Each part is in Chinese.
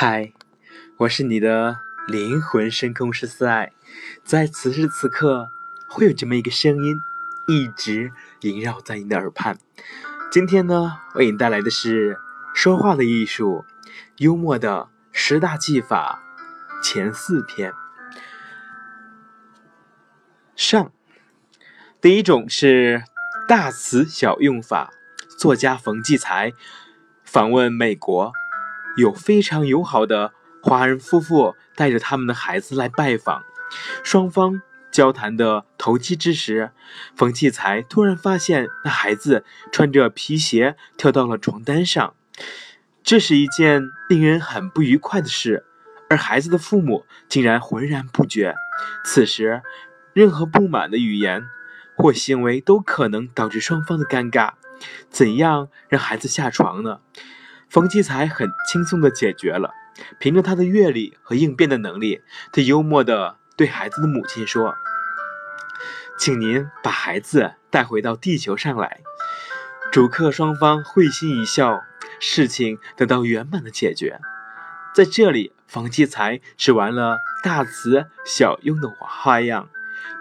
嗨，我是你的灵魂深空十四爱，在此时此刻，会有这么一个声音，一直萦绕在你的耳畔。今天呢，为你带来的是说话的艺术，幽默的十大技法前四篇。上，第一种是大词小用法。作家冯骥才访问美国。有非常友好的华人夫妇带着他们的孩子来拜访，双方交谈的投机之时，冯骥才突然发现那孩子穿着皮鞋跳到了床单上，这是一件令人很不愉快的事，而孩子的父母竟然浑然不觉。此时，任何不满的语言或行为都可能导致双方的尴尬，怎样让孩子下床呢？冯骥才很轻松地解决了，凭着他的阅历和应变的能力，他幽默地对孩子的母亲说：“请您把孩子带回到地球上来。”主客双方会心一笑，事情得到圆满的解决。在这里，冯骥才是玩了大词小用的花样，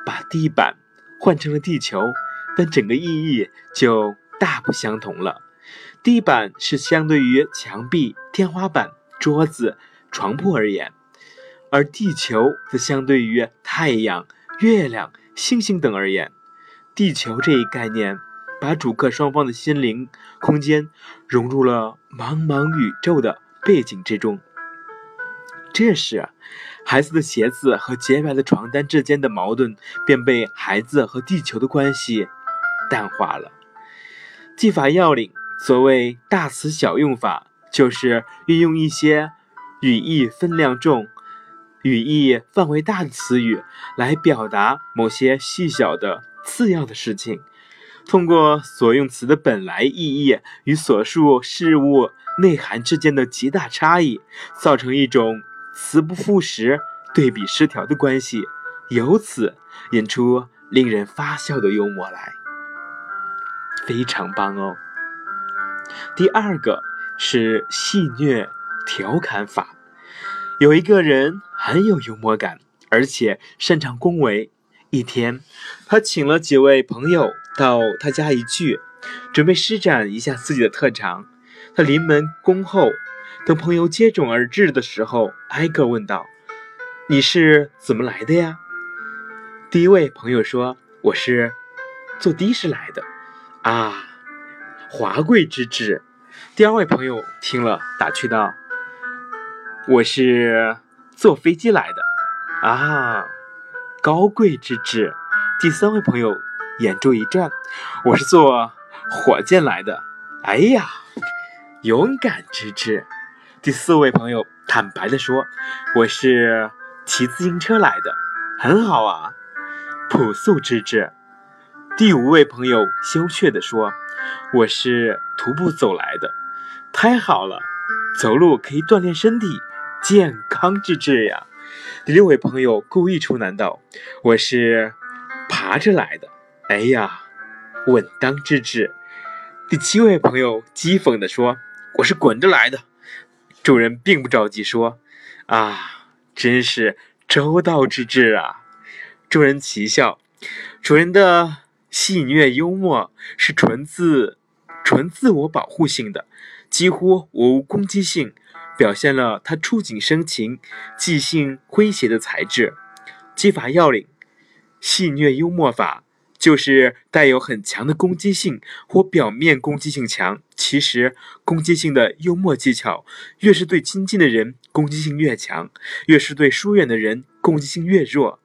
把地板换成了地球，但整个意义就大不相同了。地板是相对于墙壁、天花板、桌子、床铺而言，而地球则相对于太阳、月亮、星星等而言。地球这一概念，把主客双方的心灵空间融入了茫茫宇宙的背景之中。这时，孩子的鞋子和洁白的床单之间的矛盾便被孩子和地球的关系淡化了。技法要领。所谓大词小用法，就是运用一些语义分量重、语义范围大的词语来表达某些细小的次要的事情。通过所用词的本来意义与所述事物内涵之间的极大差异，造成一种词不符实、对比失调的关系，由此引出令人发笑的幽默来，非常棒哦。第二个是戏谑调侃法。有一个人很有幽默感，而且擅长恭维。一天，他请了几位朋友到他家一聚，准备施展一下自己的特长。他临门恭候，等朋友接踵而至的时候，挨个问道：“你是怎么来的呀？”第一位朋友说：“我是坐的士来的。”啊。华贵之至。第二位朋友听了，打趣道：“我是坐飞机来的。”啊，高贵之至。第三位朋友眼珠一转：“我是坐火箭来的。”哎呀，勇敢之至。第四位朋友坦白的说：“我是骑自行车来的。”很好啊，朴素之至。第五位朋友羞怯地说：“我是徒步走来的，太好了，走路可以锻炼身体，健康之至呀。”第六位朋友故意出难道：“我是爬着来的，哎呀，稳当之至。”第七位朋友讥讽地说：“我是滚着来的。”主人并不着急说：“啊，真是周到之至啊。”众人齐笑，主人的。戏谑幽默是纯自纯自我保护性的，几乎无攻击性，表现了他触景生情、即兴诙谐的才智。技法要领：戏谑幽默法就是带有很强的攻击性或表面攻击性强，其实攻击性的幽默技巧，越是对亲近的人攻击性越强，越是对疏远的人攻击性越弱。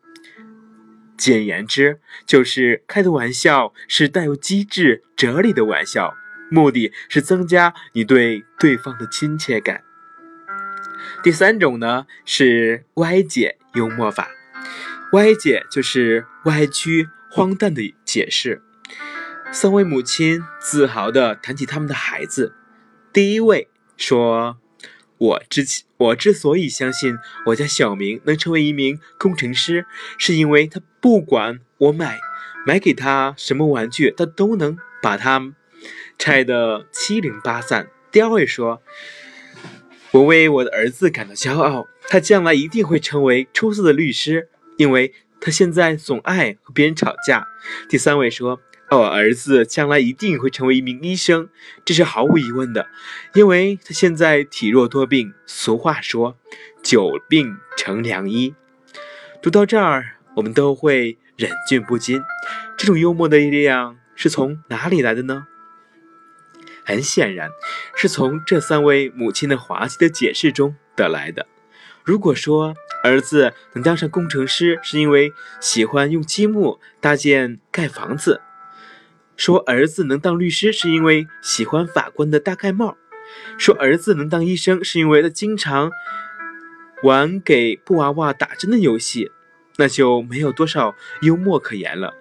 简言之，就是开的玩笑是带有机智哲理的玩笑，目的是增加你对对方的亲切感。第三种呢是歪解幽默法，歪解就是歪曲、荒诞的解释。三位母亲自豪地谈起他们的孩子，第一位说。我之我之所以相信我家小明能成为一名工程师，是因为他不管我买买给他什么玩具，他都能把它拆得七零八散。第二位说，我为我的儿子感到骄傲，他将来一定会成为出色的律师，因为他现在总爱和别人吵架。第三位说，我儿子将来一定会成为一名医生，这是毫无疑问的，因为他现在体弱多病。俗话说，久病成良医。读到这儿，我们都会忍俊不禁。这种幽默的力量是从哪里来的呢？很显然，是从这三位母亲的滑稽的解释中得来的。如果说儿子能当上工程师是因为喜欢用积木搭建盖房子，说儿子能当律师是因为喜欢法官的大盖帽，说儿子能当医生是因为他经常玩给布娃娃打针的游戏，那就没有多少幽默可言了。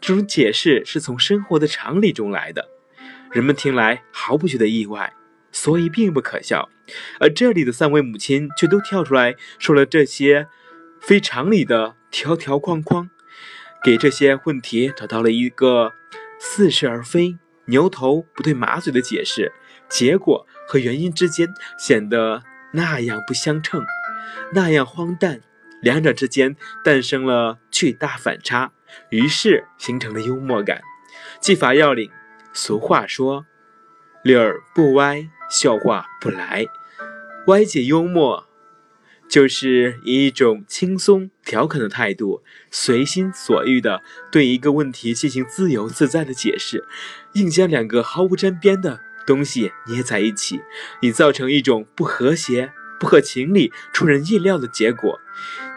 这种解释是从生活的常理中来的。人们听来毫不觉得意外，所以并不可笑。而这里的三位母亲却都跳出来说了这些非常理的条条框框，给这些问题找到了一个似是而非、牛头不对马嘴的解释。结果和原因之间显得那样不相称，那样荒诞，两者之间诞生了巨大反差，于是形成了幽默感。技法要领。俗话说：“理儿不歪，笑话不来。”歪解幽默，就是以一种轻松调侃的态度，随心所欲地对一个问题进行自由自在的解释，硬将两个毫无沾边的东西捏在一起，以造成一种不和谐、不合情理、出人意料的结果。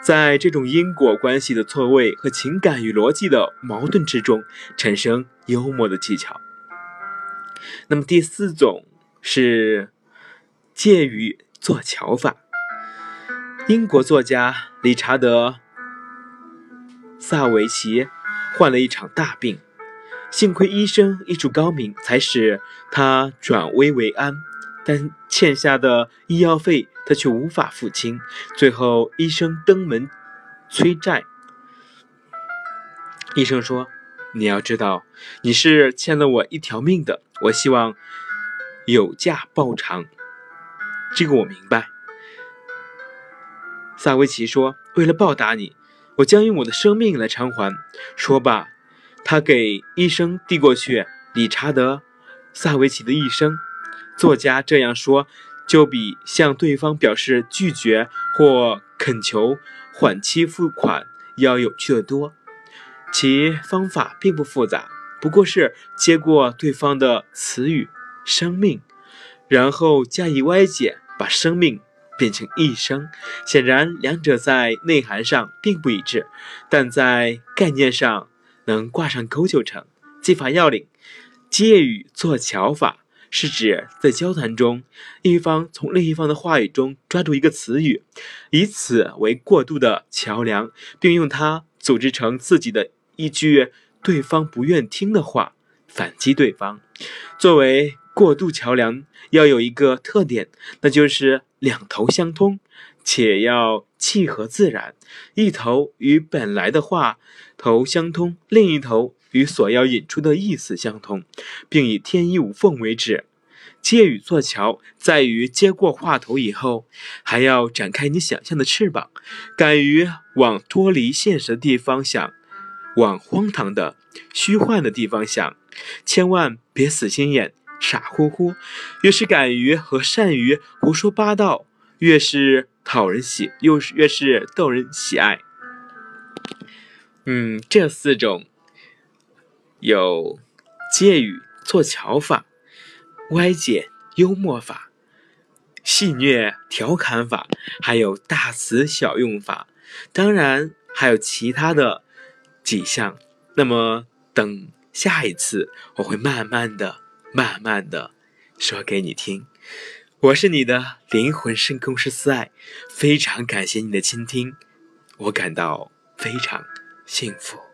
在这种因果关系的错位和情感与逻辑的矛盾之中，产生幽默的技巧。那么第四种是借语做巧法。英国作家理查德·萨维奇患了一场大病，幸亏医生医术高明，才使他转危为安。但欠下的医药费他却无法付清，最后医生登门催债。医生说。你要知道，你是欠了我一条命的，我希望有价报偿。这个我明白。萨维奇说：“为了报答你，我将用我的生命来偿还。”说罢，他给医生递过去理查德·萨维奇的一生。作家这样说，就比向对方表示拒绝或恳求缓期付款要有趣的多。其方法并不复杂，不过是接过对方的词语“生命”，然后加以歪解，把生命变成一生。显然，两者在内涵上并不一致，但在概念上能挂上钩就成。技法要领：借语做巧法，是指在交谈中，一方从另一方的话语中抓住一个词语，以此为过渡的桥梁，并用它组织成自己的。一句对方不愿听的话，反击对方。作为过渡桥梁，要有一个特点，那就是两头相通，且要契合自然。一头与本来的话头相通，另一头与所要引出的意思相通，并以天衣无缝为止。借语做桥，在于接过话头以后，还要展开你想象的翅膀，敢于往脱离现实的地方想。往荒唐的、虚幻的地方想，千万别死心眼、傻乎乎。越是敢于和善于胡说八道，越是讨人喜，又是越是逗人喜爱。嗯，这四种有借语做巧法、歪解幽默法、戏谑调侃法，还有大词小用法。当然，还有其他的。几项，那么等下一次，我会慢慢的、慢慢的说给你听。我是你的灵魂深空师思爱，非常感谢你的倾听，我感到非常幸福。